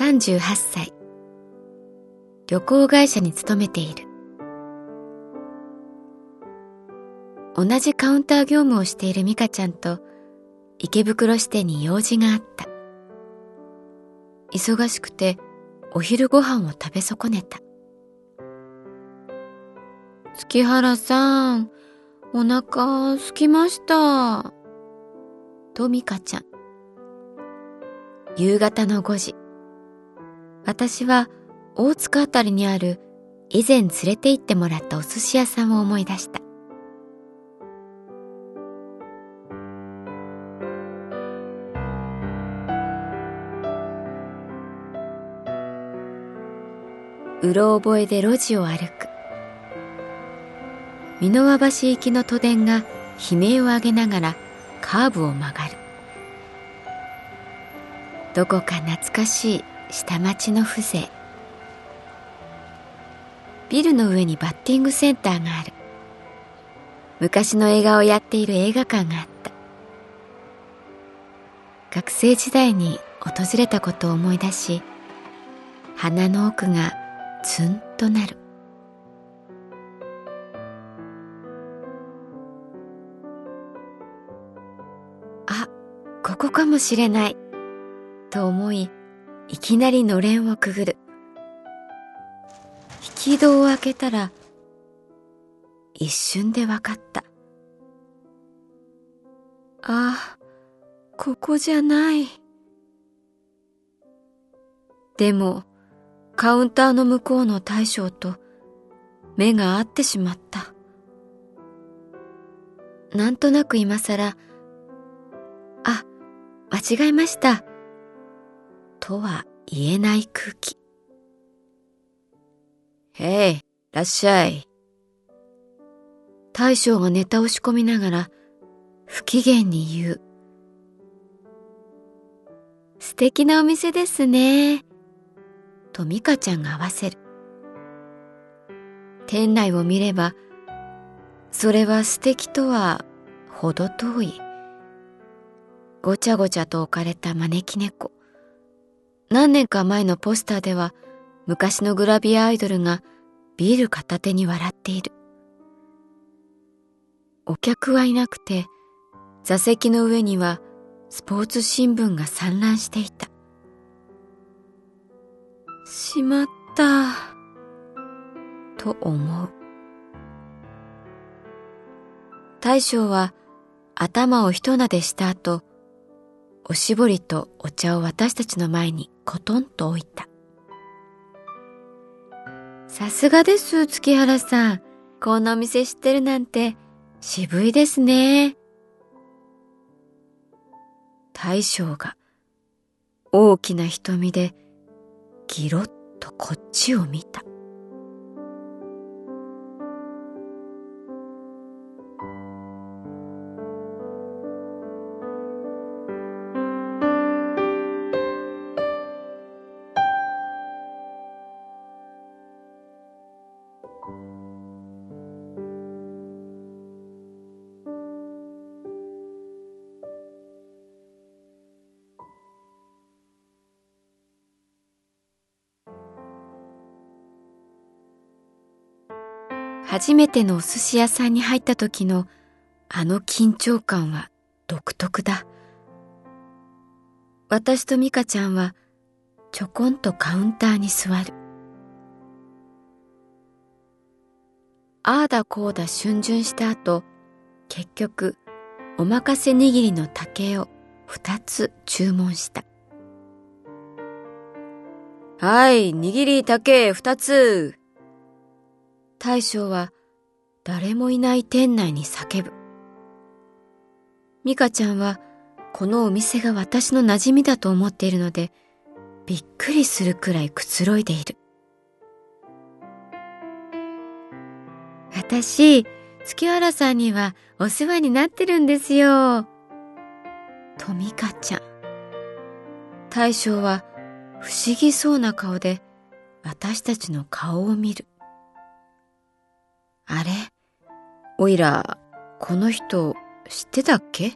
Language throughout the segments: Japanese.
38歳旅行会社に勤めている。同じカウンター業務をしている美香ちゃんと池袋支店に用事があった。忙しくてお昼ご飯を食べ損ねた。月原さんお腹すきました。と美香ちゃん。夕方の5時。私は大塚あたりにある以前連れて行ってもらったお寿司屋さんを思い出した。うろ覚えで路地を歩く。美濃和橋行きの都電が悲鳴を上げながらカーブを曲がるどこか懐かしい下町の風情。ビルの上にバッティングセンターがある。昔の映画をやっている映画館があった。学生時代に訪れたことを思い出し鼻の奥がツンとなる。あここかもしれない、と思い、いきなりのれんをくぐる。引き戸を開けたら、一瞬でわかった。ああ、ここじゃない。でも、カウンターの向こうの大将と目が合ってしまった。なんとなく今更、あ、間違えました。とは言えない空気。へい、らっしゃい。大将がネタを仕込みながら不機嫌に言う。素敵なお店ですね。と美香ちゃんが合わせる。店内を見れば、それは素敵とは程遠い。ごちゃごちゃと置かれた招き猫。何年か前のポスターでは昔のグラビアアイドルがビール片手に笑っている。お客はいなくて座席の上にはスポーツ新聞が散乱していた。しまった、と思う。大将は頭を一なでした後、おしぼりとお茶を私たちの前にコトンと置いた。さすがです、月原さん。このお店知ってるなんて渋いですね。大将が大きな瞳でギロッとこっちを見た。初めてのお寿司屋さんに入った時のあの緊張感は独特だ。私と美香ちゃんはちょこんとカウンターに座る。ああだこうだ逡巡した後、結局、おまかせ握りの竹を二つ注文した。はい、握り竹二つ。大将は誰もいない店内に叫ぶ。美香ちゃんはこのお店が私の馴染みだと思っているので、びっくりするくらいくつろいでいる。私、月原さんにはお世話になってるんですよ。と美香ちゃん。大将は不思議そうな顔で私たちの顔を見る。あれ？おいら、この人知ってたっけ？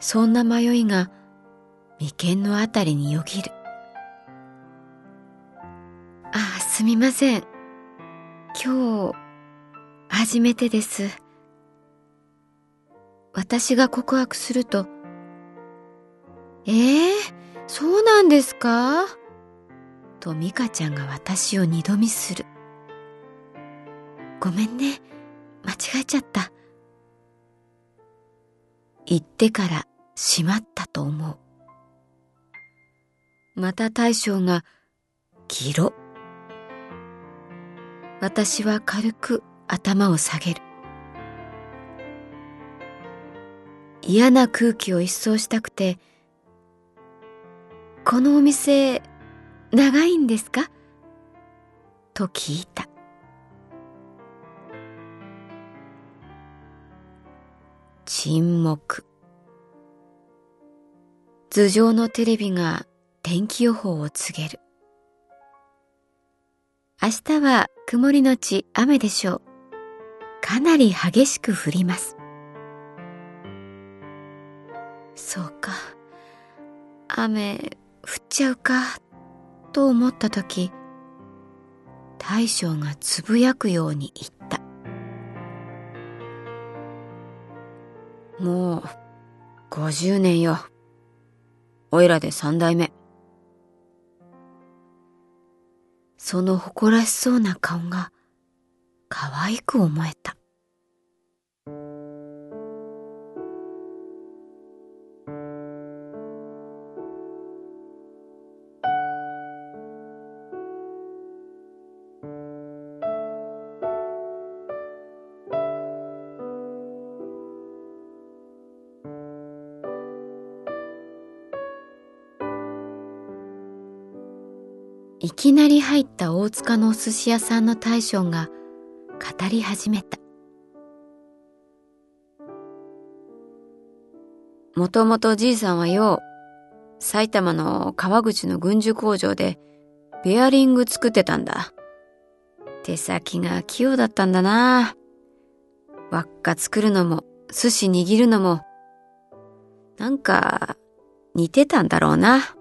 そんな迷いが眉間のあたりによぎる。ああ、すみません。今日、初めてです。私が告白すると、ええー、そうなんですか？と美香ちゃんが私を二度見する。ごめんね。間違えちゃった。言ってからしまったと思う。また大将が、ギロ。私は軽く頭を下げる。嫌な空気を一掃したくて、このお店、長いんですか？と聞いた。沈黙。頭上のテレビが天気予報を告げる。明日は曇りのち雨でしょう。かなり激しく降ります。そうか。雨降っちゃうか、と思った時、大将がつぶやくように言った。もう、五十年よ。おいらで三代目。その誇らしそうな顔が可愛く思えた。いきなり入った大塚のお寿司屋さんの大将が語り始めた。もともとじいさんはよう、埼玉の川口の軍需工場でベアリング作ってたんだ。手先が器用だったんだな。輪っか作るのも寿司握るのも、なんか似てたんだろうな。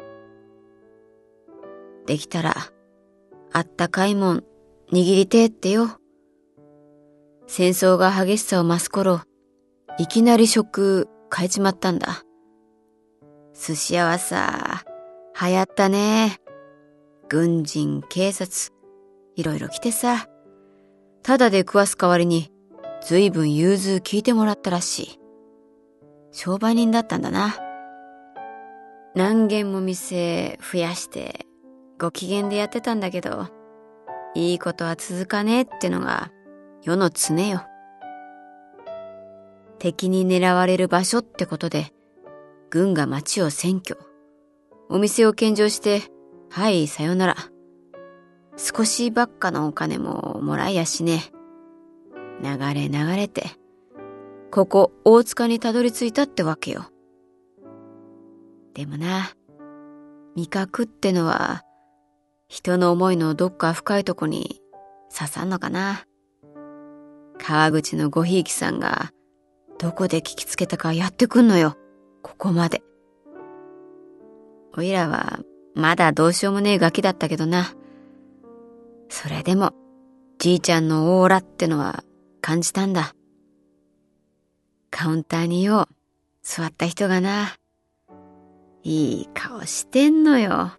できたら、あったかいもん、握りてえってよ。戦争が激しさを増す頃、いきなり食変えちまったんだ。寿司屋はさ、流行ったね。軍人、警察、いろいろ来てさ、ただで食わす代わりに、ずいぶん融通聞いてもらったらしい。商売人だったんだな。何軒も店増やしてご機嫌でやってたんだけど、いいことは続かねえってのが世の常よ。敵に狙われる場所ってことで、軍が町を占拠。お店を献上して、はい、さよなら。少しばっかのお金ももらいやしね。流れ流れて、ここ大塚にたどり着いたってわけよ。でもな、味覚ってのは人の思いのどっか深いとこに刺さんのかな？川口のごひいきさんがどこで聞きつけたかやってくんのよ。ここまで。おいらはまだどうしようもねえガキだったけどな。それでもじいちゃんのオーラってのは感じたんだ。カウンターによう、座った人がな、いい顔してんのよ。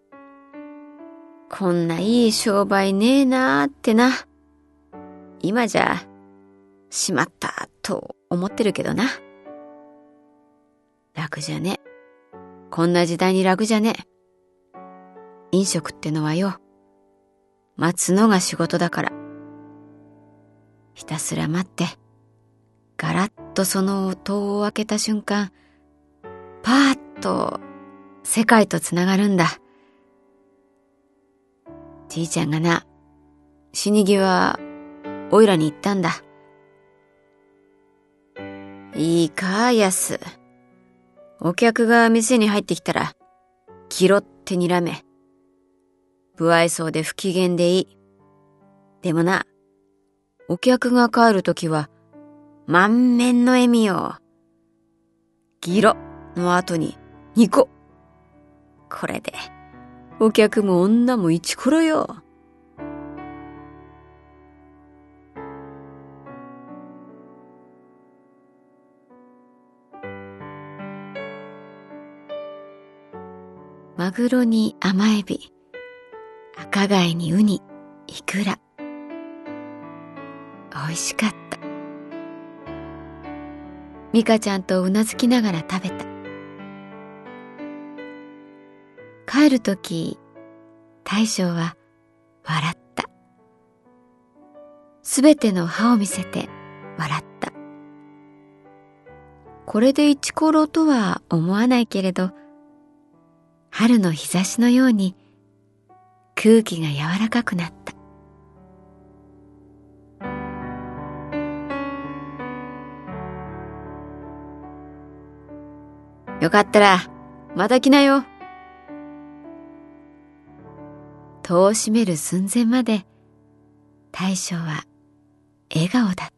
こんないい商売ねえなーってな。今じゃ、しまったと思ってるけどな。楽じゃね。こんな時代に楽じゃね。飲食ってのはよ、待つのが仕事だから。ひたすら待って、ガラッとその音を開けた瞬間、パーッと世界とつながるんだ。じいちゃんがな、死に際、おいらに言ったんだ。いいか、やす。お客が店に入ってきたら、キロって睨め。不愛想で不機嫌でいい。でもな、お客が帰るときは、満面の笑みよ。ギロの後にニコ。これで、お客も女も一コロよ。マグロに甘エビ、赤貝にウニ、イクラ。美味しかった。ミカちゃんとうなずきながら食べた。帰るとき、大将は笑った。すべての歯を見せて笑った。これで一コロとは思わないけれど、春の日差しのように空気が柔らかくなった。よかったら、また来なよ。戸を閉める寸前まで、大将は笑顔だった。